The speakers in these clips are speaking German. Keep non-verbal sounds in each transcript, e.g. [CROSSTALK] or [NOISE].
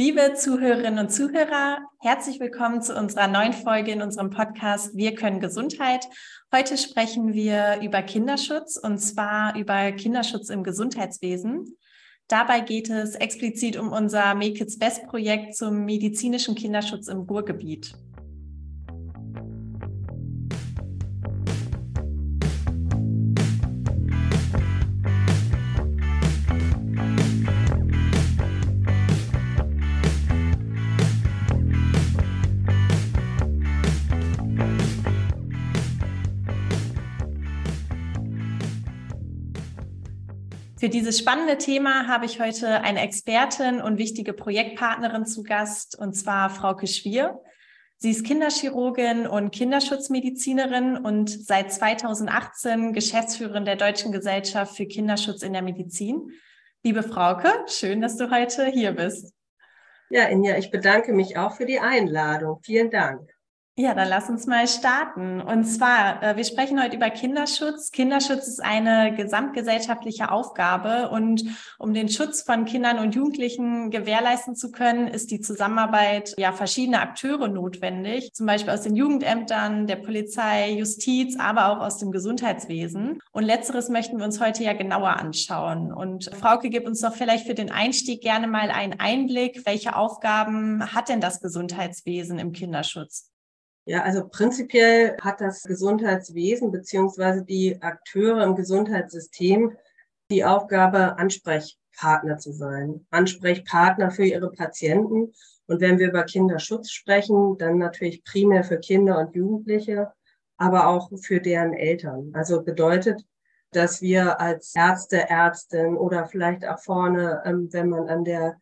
Liebe Zuhörerinnen und Zuhörer, herzlich willkommen zu unserer neuen Folge in unserem Podcast Wir können Gesundheit. Heute sprechen wir über Kinderschutz und zwar über Kinderschutz im Gesundheitswesen. Dabei geht es explizit um unser Make Kids Best Projekt zum medizinischen Kinderschutz im Ruhrgebiet. Für dieses spannende Thema habe ich heute eine Expertin und wichtige Projektpartnerin zu Gast, und zwar Frauke Schwier. Sie ist Kinderchirurgin und Kinderschutzmedizinerin und seit 2018 Geschäftsführerin der Deutschen Gesellschaft für Kinderschutz in der Medizin. Liebe Frauke, schön, dass du heute hier bist. Ja, Inja, ich bedanke mich auch für die Einladung. Vielen Dank. Ja, dann lass uns mal starten. Und zwar, äh, wir sprechen heute über Kinderschutz. Kinderschutz ist eine gesamtgesellschaftliche Aufgabe und um den Schutz von Kindern und Jugendlichen gewährleisten zu können, ist die Zusammenarbeit ja verschiedener Akteure notwendig, zum Beispiel aus den Jugendämtern, der Polizei, Justiz, aber auch aus dem Gesundheitswesen. Und letzteres möchten wir uns heute ja genauer anschauen. Und Frauke, gib uns doch vielleicht für den Einstieg gerne mal einen Einblick, welche Aufgaben hat denn das Gesundheitswesen im Kinderschutz? Ja, also prinzipiell hat das Gesundheitswesen beziehungsweise die Akteure im Gesundheitssystem die Aufgabe, Ansprechpartner zu sein, Ansprechpartner für ihre Patienten. Und wenn wir über Kinderschutz sprechen, dann natürlich primär für Kinder und Jugendliche, aber auch für deren Eltern. Also bedeutet, dass wir als Ärzte, Ärztin oder vielleicht auch vorne, ähm, wenn man an der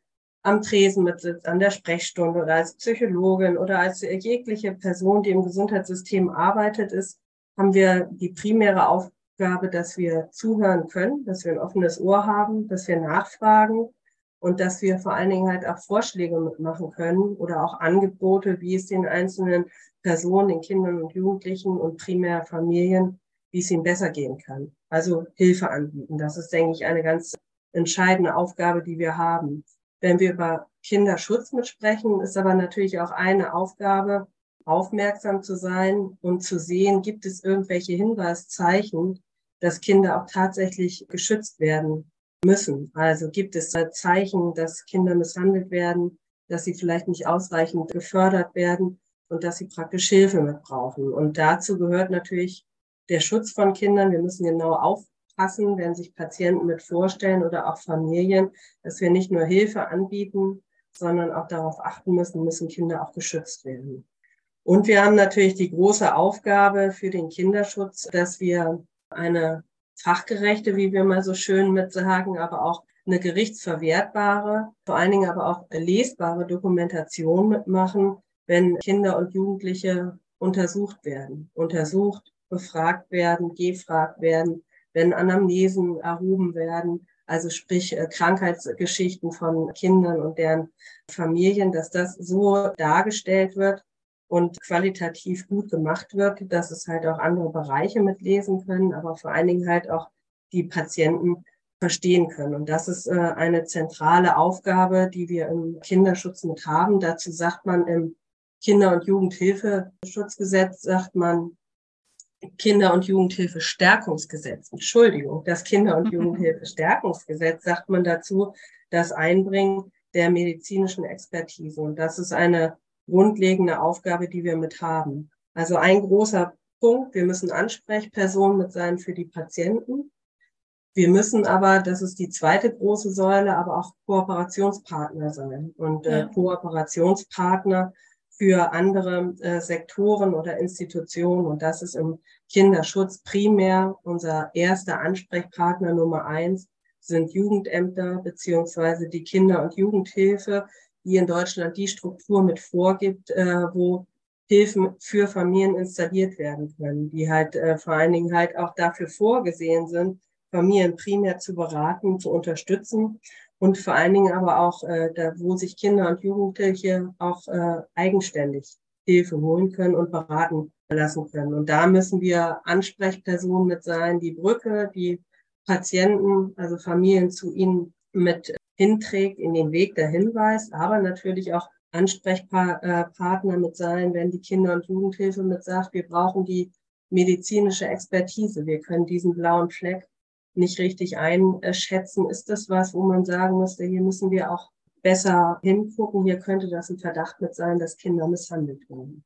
am Tresen mitsitzt, an der Sprechstunde oder als Psychologin oder als jegliche Person, die im Gesundheitssystem arbeitet, ist, haben wir die primäre Aufgabe, dass wir zuhören können, dass wir ein offenes Ohr haben, dass wir nachfragen und dass wir vor allen Dingen halt auch Vorschläge mitmachen können oder auch Angebote, wie es den einzelnen Personen, den Kindern und Jugendlichen und primär Familien, wie es ihnen besser gehen kann. Also Hilfe anbieten. Das ist, denke ich, eine ganz entscheidende Aufgabe, die wir haben. Wenn wir über Kinderschutz mitsprechen, ist aber natürlich auch eine Aufgabe, aufmerksam zu sein und zu sehen, gibt es irgendwelche Hinweiszeichen, dass Kinder auch tatsächlich geschützt werden müssen. Also gibt es Zeichen, dass Kinder misshandelt werden, dass sie vielleicht nicht ausreichend gefördert werden und dass sie praktisch Hilfe mit brauchen. Und dazu gehört natürlich der Schutz von Kindern. Wir müssen genau auf, passen, wenn sich Patienten mit vorstellen oder auch Familien, dass wir nicht nur Hilfe anbieten, sondern auch darauf achten müssen, müssen Kinder auch geschützt werden. Und wir haben natürlich die große Aufgabe für den Kinderschutz, dass wir eine fachgerechte, wie wir mal so schön mit sagen, aber auch eine gerichtsverwertbare, vor allen Dingen aber auch lesbare Dokumentation mitmachen, wenn Kinder und Jugendliche untersucht werden, untersucht, befragt werden, gefragt werden, wenn Anamnesen erhoben werden, also sprich äh, Krankheitsgeschichten von Kindern und deren Familien, dass das so dargestellt wird und qualitativ gut gemacht wird, dass es halt auch andere Bereiche mitlesen können, aber vor allen Dingen halt auch die Patienten verstehen können. Und das ist äh, eine zentrale Aufgabe, die wir im Kinderschutz mit haben. Dazu sagt man im Kinder- und Jugendhilfeschutzgesetz, sagt man, Kinder- und Jugendhilfe-Stärkungsgesetz. Entschuldigung, das Kinder- und [LAUGHS] Jugendhilfe-Stärkungsgesetz sagt man dazu, das Einbringen der medizinischen Expertise. Und das ist eine grundlegende Aufgabe, die wir mit haben. Also ein großer Punkt, wir müssen Ansprechpersonen mit sein für die Patienten. Wir müssen aber, das ist die zweite große Säule, aber auch Kooperationspartner sein. Und äh, Kooperationspartner für andere äh, Sektoren oder Institutionen. Und das ist im Kinderschutz primär unser erster Ansprechpartner Nummer eins sind Jugendämter beziehungsweise die Kinder- und Jugendhilfe, die in Deutschland die Struktur mit vorgibt, äh, wo Hilfen für Familien installiert werden können, die halt äh, vor allen Dingen halt auch dafür vorgesehen sind, Familien primär zu beraten, zu unterstützen und vor allen Dingen aber auch, äh, da, wo sich Kinder und Jugendliche auch äh, eigenständig Hilfe holen können und beraten lassen können. Und da müssen wir Ansprechpersonen mit sein, die Brücke, die Patienten, also Familien zu ihnen mit hinträgt, in den Weg dahin weist, aber natürlich auch Ansprechpartner mit sein, wenn die Kinder- und Jugendhilfe mit sagt, wir brauchen die medizinische Expertise, wir können diesen blauen Fleck nicht richtig einschätzen. Ist das was, wo man sagen müsste, hier müssen wir auch besser hingucken, hier könnte das ein Verdacht mit sein, dass Kinder misshandelt werden.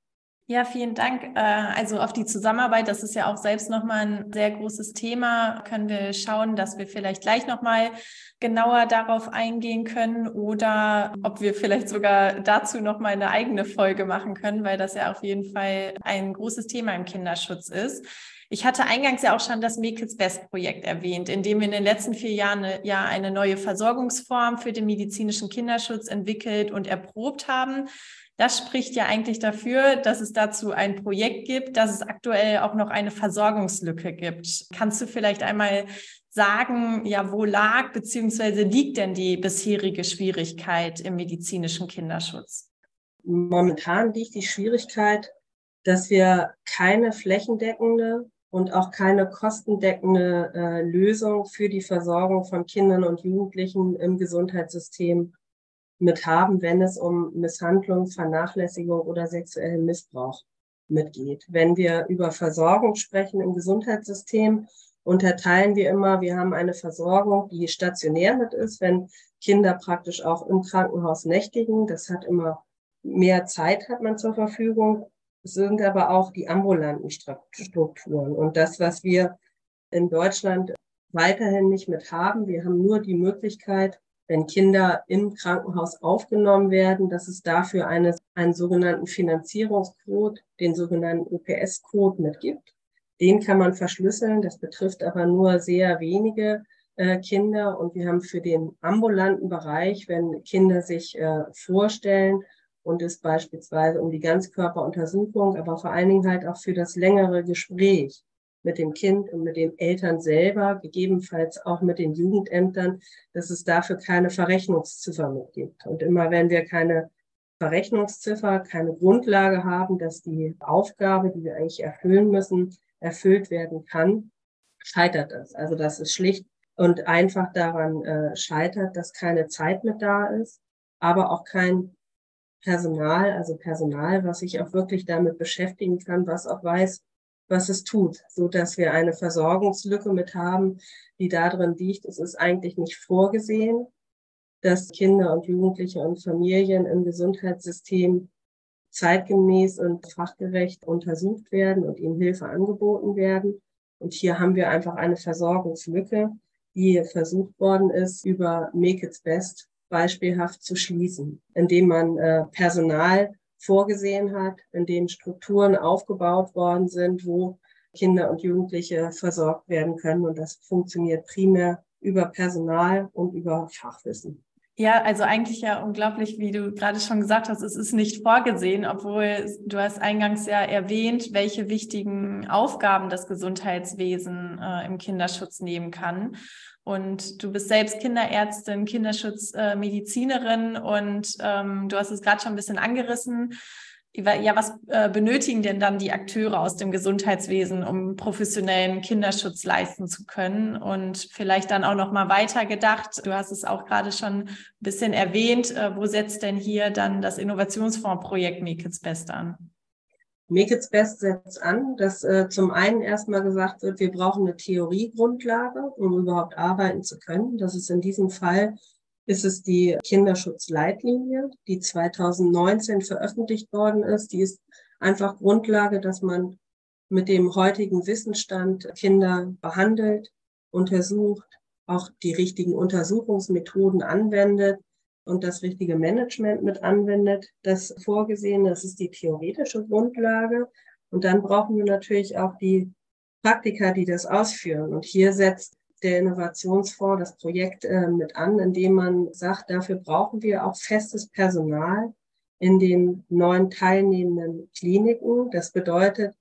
Ja, vielen Dank. Äh, also auf die Zusammenarbeit, das ist ja auch selbst nochmal ein sehr großes Thema. Können wir schauen, dass wir vielleicht gleich nochmal genauer darauf eingehen können oder ob wir vielleicht sogar dazu nochmal eine eigene Folge machen können, weil das ja auf jeden Fall ein großes Thema im Kinderschutz ist. Ich hatte eingangs ja auch schon das Make Best Projekt erwähnt, in dem wir in den letzten vier Jahren eine, ja eine neue Versorgungsform für den medizinischen Kinderschutz entwickelt und erprobt haben. Das spricht ja eigentlich dafür, dass es dazu ein Projekt gibt, dass es aktuell auch noch eine Versorgungslücke gibt. Kannst du vielleicht einmal sagen, ja, wo lag bzw. liegt denn die bisherige Schwierigkeit im medizinischen Kinderschutz? Momentan liegt die Schwierigkeit, dass wir keine flächendeckende und auch keine kostendeckende äh, Lösung für die Versorgung von Kindern und Jugendlichen im Gesundheitssystem mit haben, wenn es um Misshandlung, Vernachlässigung oder sexuellen Missbrauch mitgeht. Wenn wir über Versorgung sprechen im Gesundheitssystem, unterteilen wir immer, wir haben eine Versorgung, die stationär mit ist, wenn Kinder praktisch auch im Krankenhaus nächtigen. Das hat immer mehr Zeit hat man zur Verfügung. Sind aber auch die ambulanten Strukturen. Und das, was wir in Deutschland weiterhin nicht mit haben, wir haben nur die Möglichkeit, wenn Kinder im Krankenhaus aufgenommen werden, dass es dafür eine, einen sogenannten Finanzierungscode, den sogenannten UPS-Code mit gibt. Den kann man verschlüsseln. Das betrifft aber nur sehr wenige äh, Kinder. Und wir haben für den ambulanten Bereich, wenn Kinder sich äh, vorstellen und es beispielsweise um die Ganzkörperuntersuchung, aber vor allen Dingen halt auch für das längere Gespräch mit dem Kind und mit den Eltern selber, gegebenenfalls auch mit den Jugendämtern, dass es dafür keine Verrechnungsziffer mit gibt. Und immer wenn wir keine Verrechnungsziffer, keine Grundlage haben, dass die Aufgabe, die wir eigentlich erfüllen müssen, erfüllt werden kann, scheitert das. Also dass es schlicht und einfach daran äh, scheitert, dass keine Zeit mit da ist, aber auch kein Personal, also Personal, was sich auch wirklich damit beschäftigen kann, was auch weiß, was es tut, so dass wir eine Versorgungslücke mit haben, die darin liegt. Es ist eigentlich nicht vorgesehen, dass Kinder und Jugendliche und Familien im Gesundheitssystem zeitgemäß und fachgerecht untersucht werden und ihnen Hilfe angeboten werden. Und hier haben wir einfach eine Versorgungslücke, die versucht worden ist, über Make It Best beispielhaft zu schließen, indem man äh, Personal vorgesehen hat, in denen Strukturen aufgebaut worden sind, wo Kinder und Jugendliche versorgt werden können. Und das funktioniert primär über Personal und über Fachwissen. Ja, also eigentlich ja unglaublich, wie du gerade schon gesagt hast, es ist nicht vorgesehen, obwohl du hast eingangs ja erwähnt, welche wichtigen Aufgaben das Gesundheitswesen äh, im Kinderschutz nehmen kann. Und du bist selbst Kinderärztin, Kinderschutzmedizinerin äh, und ähm, du hast es gerade schon ein bisschen angerissen. Ja, was äh, benötigen denn dann die Akteure aus dem Gesundheitswesen, um professionellen Kinderschutz leisten zu können? Und vielleicht dann auch noch mal weiter gedacht. Du hast es auch gerade schon ein bisschen erwähnt. Äh, wo setzt denn hier dann das Innovationsfondsprojekt Make It's Best an? Make It's Best setzt an, dass äh, zum einen erstmal gesagt wird, wir brauchen eine Theoriegrundlage, um überhaupt arbeiten zu können. Das ist in diesem Fall ist es die Kinderschutzleitlinie, die 2019 veröffentlicht worden ist. Die ist einfach Grundlage, dass man mit dem heutigen Wissensstand Kinder behandelt, untersucht, auch die richtigen Untersuchungsmethoden anwendet und das richtige Management mit anwendet. Das vorgesehen, das ist die theoretische Grundlage. Und dann brauchen wir natürlich auch die Praktiker, die das ausführen. Und hier setzt der Innovationsfonds das Projekt äh, mit an, indem man sagt, dafür brauchen wir auch festes Personal in den neuen teilnehmenden Kliniken. Das bedeutet,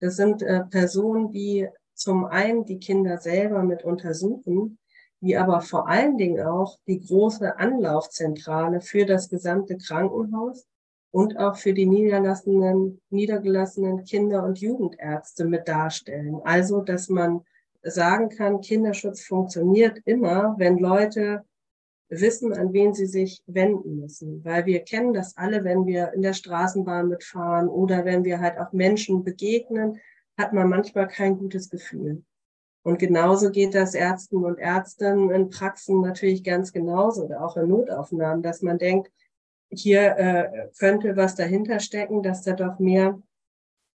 das sind äh, Personen, die zum einen die Kinder selber mit untersuchen, die aber vor allen Dingen auch die große Anlaufzentrale für das gesamte Krankenhaus und auch für die niedergelassenen, niedergelassenen Kinder- und Jugendärzte mit darstellen. Also, dass man sagen kann, Kinderschutz funktioniert immer, wenn Leute wissen, an wen sie sich wenden müssen. Weil wir kennen das alle, wenn wir in der Straßenbahn mitfahren oder wenn wir halt auch Menschen begegnen, hat man manchmal kein gutes Gefühl. Und genauso geht das Ärzten und Ärzten in Praxen natürlich ganz genauso oder auch in Notaufnahmen, dass man denkt, hier äh, könnte was dahinter stecken, dass da doch mehr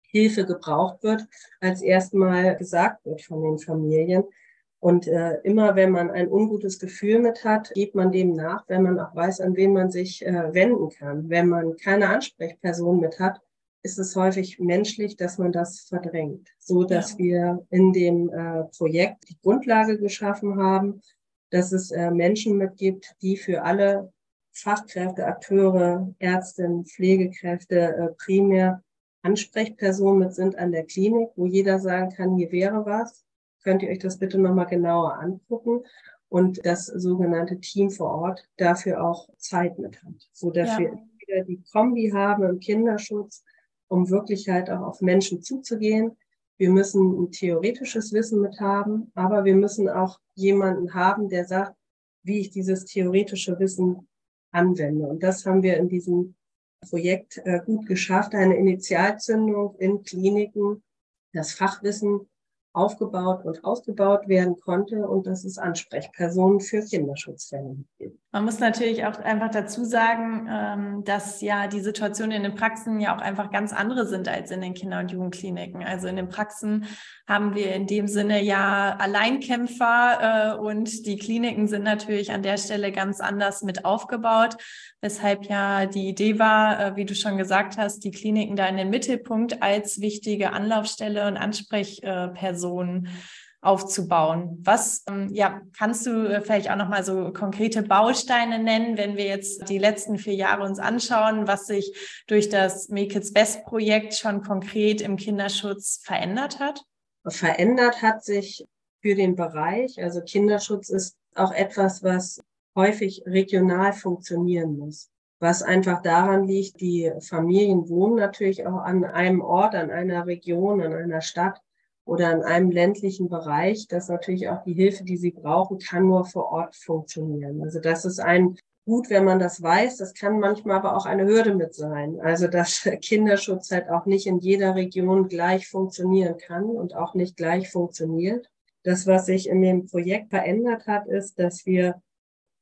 Hilfe gebraucht wird, als erstmal gesagt wird von den Familien. Und äh, immer wenn man ein ungutes Gefühl mit hat, geht man dem nach, wenn man auch weiß, an wen man sich äh, wenden kann. Wenn man keine Ansprechperson mit hat, ist es häufig menschlich, dass man das verdrängt, so dass ja. wir in dem äh, Projekt die Grundlage geschaffen haben, dass es äh, Menschen mitgibt, die für alle Fachkräfte, Akteure, Ärztinnen, Pflegekräfte äh, primär Ansprechpersonen mit sind an der Klinik, wo jeder sagen kann, hier wäre was. Könnt ihr euch das bitte nochmal genauer angucken? Und das sogenannte Team vor Ort dafür auch Zeit mit hat, so dass ja. wir die Kombi haben im Kinderschutz, um wirklich halt auch auf Menschen zuzugehen. Wir müssen ein theoretisches Wissen mit haben, aber wir müssen auch jemanden haben, der sagt, wie ich dieses theoretische Wissen anwende. Und das haben wir in diesem Projekt äh, gut geschafft, eine Initialzündung in Kliniken, das Fachwissen aufgebaut und ausgebaut werden konnte und dass es Ansprechpersonen für Kinderschutzfälle gibt. Man muss natürlich auch einfach dazu sagen, ähm, dass ja die Situationen in den Praxen ja auch einfach ganz andere sind als in den Kinder- und Jugendkliniken. Also in den Praxen haben wir in dem Sinne ja Alleinkämpfer äh, und die Kliniken sind natürlich an der Stelle ganz anders mit aufgebaut, weshalb ja die Idee war, äh, wie du schon gesagt hast, die Kliniken da in den Mittelpunkt als wichtige Anlaufstelle und Ansprechperson aufzubauen. Was, ähm, ja, kannst du äh, vielleicht auch nochmal so konkrete Bausteine nennen, wenn wir jetzt die letzten vier Jahre uns anschauen, was sich durch das Make It's Best Projekt schon konkret im Kinderschutz verändert hat? Verändert hat sich für den Bereich, also Kinderschutz ist auch etwas, was häufig regional funktionieren muss. Was einfach daran liegt, die Familien wohnen natürlich auch an einem Ort, an einer Region, an einer Stadt oder in einem ländlichen Bereich, dass natürlich auch die Hilfe, die sie brauchen, kann nur vor Ort funktionieren. Also das ist ein gut, wenn man das weiß. Das kann manchmal aber auch eine Hürde mit sein. Also dass [LAUGHS] Kinderschutz halt auch nicht in jeder Region gleich funktionieren kann und auch nicht gleich funktioniert. Das, was sich in dem Projekt verändert hat, ist, dass wir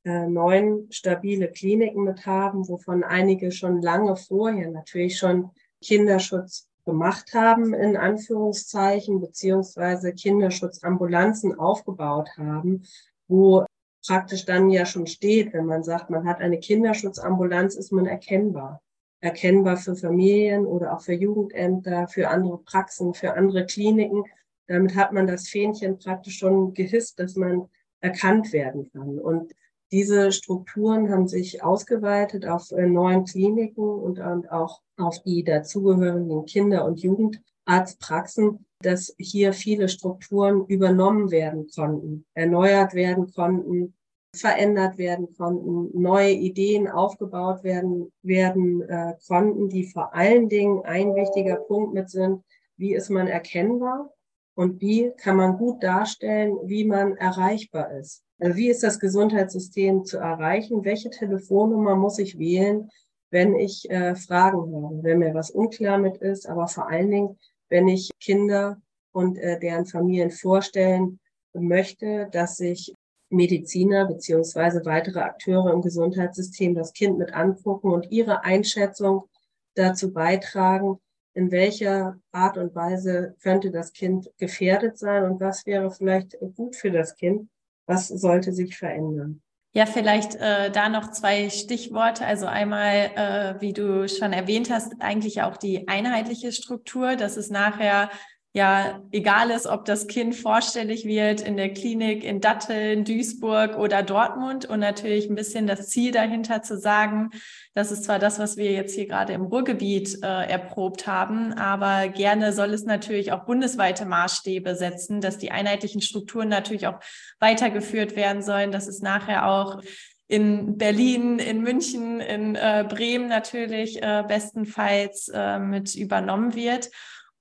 äh, neun stabile Kliniken mit haben, wovon einige schon lange vorher natürlich schon Kinderschutz gemacht haben, in Anführungszeichen, beziehungsweise Kinderschutzambulanzen aufgebaut haben, wo praktisch dann ja schon steht, wenn man sagt, man hat eine Kinderschutzambulanz, ist man erkennbar. Erkennbar für Familien oder auch für Jugendämter, für andere Praxen, für andere Kliniken. Damit hat man das Fähnchen praktisch schon gehisst, dass man erkannt werden kann. Und diese Strukturen haben sich ausgeweitet auf äh, neuen Kliniken und, auch auf die dazugehörigen Kinder- und Jugendarztpraxen, dass hier viele Strukturen übernommen werden konnten, erneuert werden konnten, verändert werden konnten, neue Ideen aufgebaut werden, werden äh, konnten, die vor allen Dingen ein wichtiger Punkt mit sind, wie ist man erkennbar und wie kann man gut darstellen, wie man erreichbar ist. Also wie ist das Gesundheitssystem zu erreichen? Welche Telefonnummer muss ich wählen, wenn ich äh, Fragen habe, wenn mir was unklar mit ist, aber vor allen Dingen, wenn ich Kinder und äh, deren Familien vorstellen möchte, dass sich Mediziner beziehungsweise weitere Akteure im Gesundheitssystem das Kind mit angucken und ihre Einschätzung dazu beitragen, in welcher Art und Weise könnte das Kind gefährdet sein und was wäre vielleicht gut für das Kind was sollte sich verändern? Ja, vielleicht äh, da noch zwei Stichworte. Also einmal, äh, wie du schon erwähnt hast, eigentlich auch die einheitliche Struktur, dass es nachher ja egal ist, ob das Kind vorstellig wird in der Klinik in Datteln, Duisburg oder Dortmund und natürlich ein bisschen das Ziel dahinter zu sagen, das ist zwar das, was wir jetzt hier gerade im Ruhrgebiet äh, erprobt haben, aber gerne soll es natürlich auch bundesweite Maßstäbe setzen, dass die einheitlichen Strukturen natürlich auch weitergeführt werden sollen, dass es nachher auch in Berlin, in München, in äh, Bremen natürlich äh, bestenfalls äh, mit übernommen wird.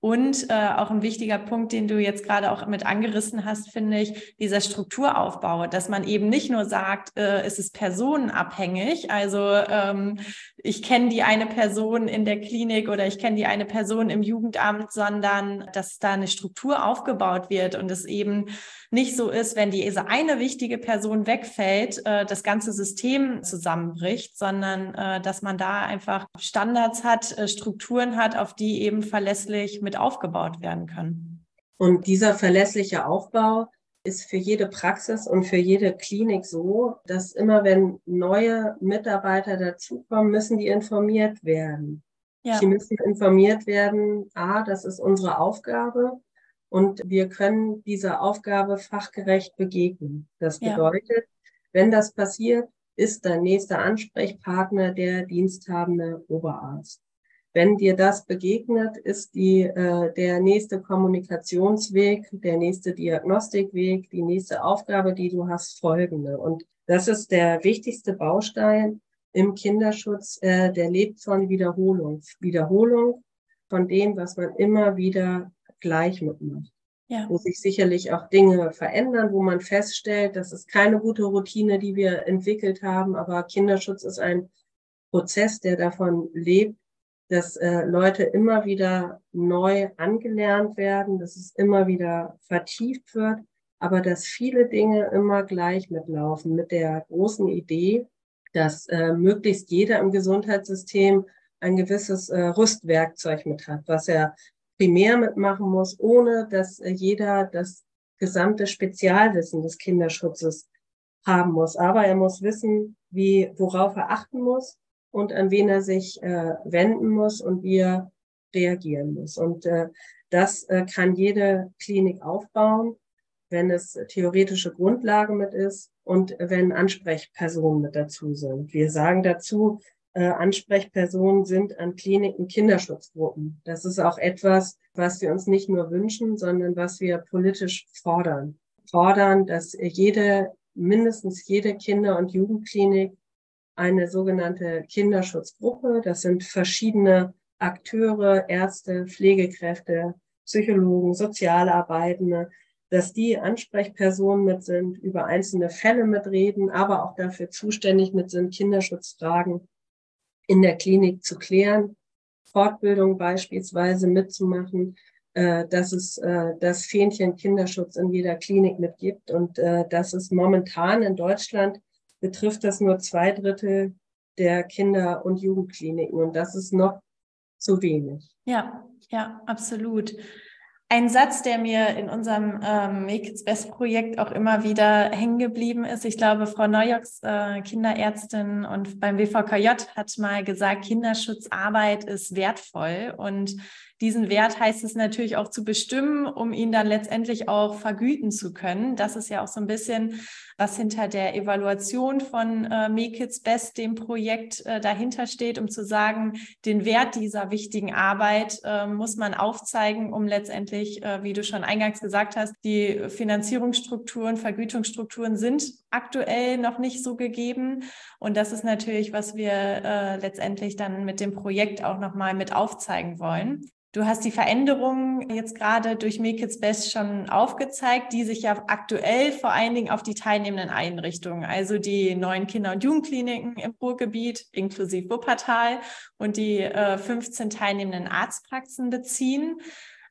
Und äh, auch ein wichtiger Punkt, den du jetzt gerade auch mit angerissen hast, finde ich, dieser Strukturaufbau, dass man eben nicht nur sagt, äh, es ist personenabhängig. Also ähm, ich kenne die eine Person in der Klinik oder ich kenne die eine Person im Jugendamt, sondern dass da eine Struktur aufgebaut wird und es eben nicht so ist, wenn diese eine wichtige Person wegfällt, äh, das ganze System zusammenbricht, sondern äh, dass man da einfach Standards hat, äh, Strukturen hat, auf die eben verlässlich mit aufgebaut werden können. Und dieser verlässliche Aufbau ist für jede Praxis und für jede Klinik so, dass immer wenn neue Mitarbeiter dazukommen, müssen die informiert werden. Ja. Sie müssen informiert werden, a, das ist unsere Aufgabe und wir können dieser Aufgabe fachgerecht begegnen. Das bedeutet, ja. wenn das passiert, ist dein nächster Ansprechpartner der diensthabende Oberarzt. Wenn dir das begegnet, ist die, äh, der nächste Kommunikationsweg, der nächste Diagnostikweg, die nächste Aufgabe, die du hast, folgende. Und das ist der wichtigste Baustein im Kinderschutz, äh, der lebt von Wiederholung. Wiederholung von dem, was man immer wieder gleich mitmacht. Ja. Wo sich sicherlich auch Dinge verändern, wo man feststellt, das ist keine gute Routine, die wir entwickelt haben, aber Kinderschutz ist ein Prozess, der davon lebt, dass äh, Leute immer wieder neu angelernt werden, dass es immer wieder vertieft wird, aber dass viele Dinge immer gleich mitlaufen mit der großen Idee, dass äh, möglichst jeder im Gesundheitssystem ein gewisses äh, Rüstwerkzeug mit hat, was er primär mitmachen muss, ohne dass äh, jeder das gesamte Spezialwissen des Kinderschutzes haben muss. Aber er muss wissen, wie, worauf er achten muss und an wen er sich äh, wenden muss und wie er reagieren muss. Und äh, das äh, kann jede Klinik aufbauen, wenn es theoretische Grundlage mit ist und wenn Ansprechpersonen mit dazu sind. Wir sagen dazu, äh, Ansprechpersonen sind an Kliniken Kinderschutzgruppen. Das ist auch etwas, was wir uns nicht nur wünschen, sondern was wir politisch fordern. Fordern, dass jede, mindestens jede Kinder- und Jugendklinik eine sogenannte Kinderschutzgruppe, das sind verschiedene Akteure, Ärzte, Pflegekräfte, Psychologen, Sozialarbeitende, dass die Ansprechpersonen mit sind, über einzelne Fälle mitreden, aber auch dafür zuständig mit sind, Kinderschutzfragen in der Klinik zu klären, Fortbildung beispielsweise mitzumachen, äh, dass es äh, das Fähnchen Kinderschutz in jeder Klinik mitgibt und äh, dass es momentan in Deutschland betrifft das nur zwei Drittel der Kinder- und Jugendkliniken und das ist noch zu wenig. Ja, ja, absolut. Ein Satz, der mir in unserem ähm, Make It's Best Projekt auch immer wieder hängen geblieben ist. Ich glaube, Frau Neujoks, äh, Kinderärztin und beim WVKJ hat mal gesagt, Kinderschutzarbeit ist wertvoll und diesen Wert heißt es natürlich auch zu bestimmen, um ihn dann letztendlich auch vergüten zu können. Das ist ja auch so ein bisschen, was hinter der Evaluation von äh, Make It's Best, dem Projekt äh, dahinter steht, um zu sagen, den Wert dieser wichtigen Arbeit äh, muss man aufzeigen, um letztendlich, äh, wie du schon eingangs gesagt hast, die Finanzierungsstrukturen, Vergütungsstrukturen sind aktuell noch nicht so gegeben. Und das ist natürlich, was wir äh, letztendlich dann mit dem Projekt auch nochmal mit aufzeigen wollen. Du hast die Veränderungen jetzt gerade durch Make It's Best schon aufgezeigt, die sich ja aktuell vor allen Dingen auf die teilnehmenden Einrichtungen, also die neuen Kinder- und Jugendkliniken im Ruhrgebiet inklusive Wuppertal und die äh, 15 teilnehmenden Arztpraxen beziehen.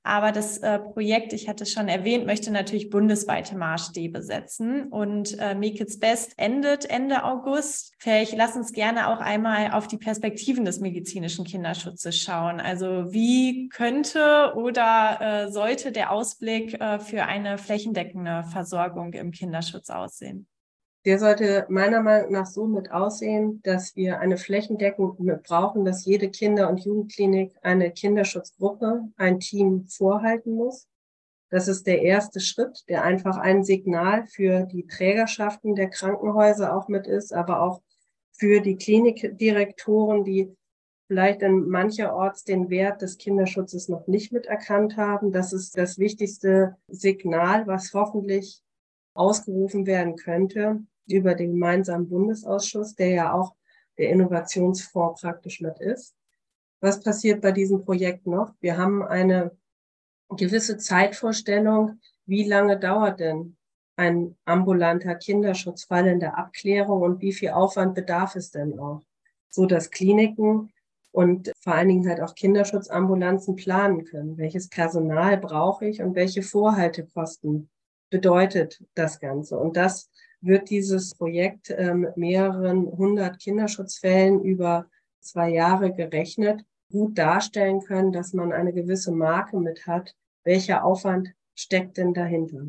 Aber das äh, Projekt, ich hatte es schon erwähnt, möchte natürlich bundesweite Maßstäbe setzen. Und äh, Make It's Best endet Ende August. Vielleicht lass uns gerne auch einmal auf die Perspektiven des medizinischen Kinderschutzes schauen. Also wie könnte oder äh, sollte der Ausblick äh, für eine flächendeckende Versorgung im Kinderschutz aussehen? Der sollte meiner Meinung nach so mit aussehen, dass wir eine flächendeckend brauchen, dass jede Kinder- und Jugendklinik eine Kinderschutzgruppe, ein Team vorhalten muss. Das ist der erste Schritt, der einfach ein Signal für die Trägerschaften der Krankenhäuser auch mit ist, aber auch für die Klinikdirektoren, die vielleicht in mancherorts den Wert des Kinderschutzes noch nicht miterkannt haben. Das ist das wichtigste Signal, was hoffentlich ausgerufen werden könnte über den gemeinsamen Bundesausschuss, der ja auch der Innovationsfonds praktisch mit ist. Was passiert bei diesem Projekt noch? Wir haben eine gewisse Zeitvorstellung, wie lange dauert denn ein ambulanter Kinderschutzfall in der Abklärung und wie viel Aufwand bedarf es denn auch, so dass Kliniken und vor allen Dingen halt auch Kinderschutzambulanzen planen können. Welches Personal brauche ich und welche Vorhaltekosten bedeutet das Ganze? Und das wird dieses Projekt äh, mit mehreren hundert Kinderschutzfällen über zwei Jahre gerechnet gut darstellen können, dass man eine gewisse Marke mit hat. Welcher Aufwand steckt denn dahinter?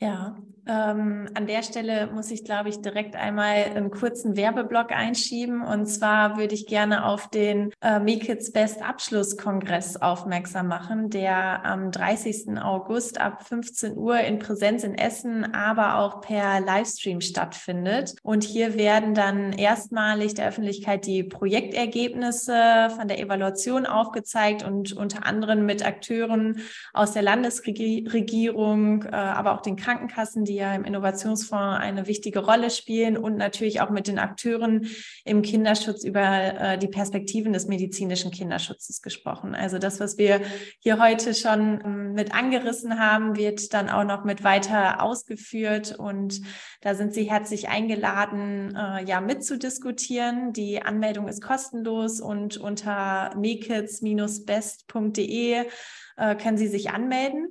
Ja, ähm, an der Stelle muss ich, glaube ich, direkt einmal einen kurzen Werbeblock einschieben. Und zwar würde ich gerne auf den äh, MeKids Best Abschlusskongress aufmerksam machen, der am 30. August ab 15 Uhr in Präsenz in Essen, aber auch per Livestream stattfindet. Und hier werden dann erstmalig der Öffentlichkeit die Projektergebnisse von der Evaluation aufgezeigt und unter anderem mit Akteuren aus der Landesregierung, äh, aber auch den Kranken Krankenkassen, die ja im Innovationsfonds eine wichtige Rolle spielen und natürlich auch mit den Akteuren im Kinderschutz über äh, die Perspektiven des medizinischen Kinderschutzes gesprochen. Also das, was wir hier heute schon ähm, mit angerissen haben, wird dann auch noch mit weiter ausgeführt und da sind Sie herzlich eingeladen, äh, ja mitzudiskutieren. Die Anmeldung ist kostenlos und unter mekids-best.de äh, können Sie sich anmelden.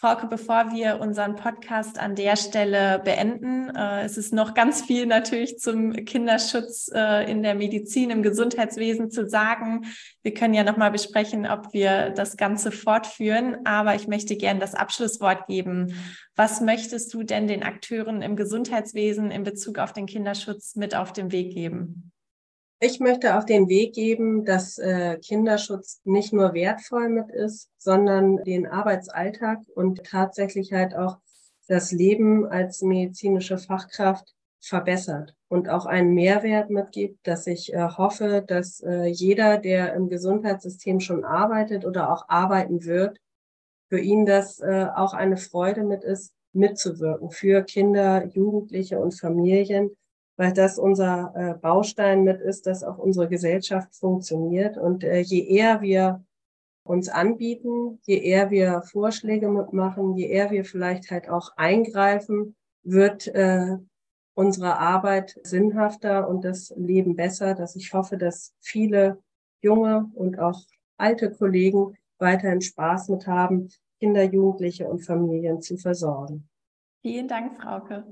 Frauke, bevor wir unseren Podcast an der Stelle beenden, äh, es ist noch ganz viel natürlich zum Kinderschutz äh, in der Medizin, im Gesundheitswesen zu sagen. Wir können ja nochmal besprechen, ob wir das Ganze fortführen, aber ich möchte gerne das Abschlusswort geben. Was möchtest du denn den Akteuren im Gesundheitswesen in Bezug auf den Kinderschutz mit auf den Weg geben? Ich möchte auf den Weg geben, dass äh, Kinderschutz nicht nur wertvoll mit ist, sondern den Arbeitsalltag und tatsächlich halt auch das Leben als medizinische Fachkraft verbessert und auch einen Mehrwert mitgibt, dass ich äh, hoffe, dass äh, jeder, der im Gesundheitssystem schon arbeitet oder auch arbeiten wird, für ihn das auch eine Freude mit ist, mitzuwirken für Kinder, Jugendliche und Familien, weil das unser äh, Baustein mit ist, dass auch unsere Gesellschaft funktioniert. Und äh, je eher wir uns anbieten, je eher wir Vorschläge mitmachen, je eher wir vielleicht halt auch eingreifen, wird äh, unsere Arbeit sinnhafter und das Leben besser, dass ich hoffe, dass viele junge und auch alte Kollegen weiterhin Spaß mit haben, Kinder, Jugendliche und Familien zu versorgen. Vielen Dank, Frauke.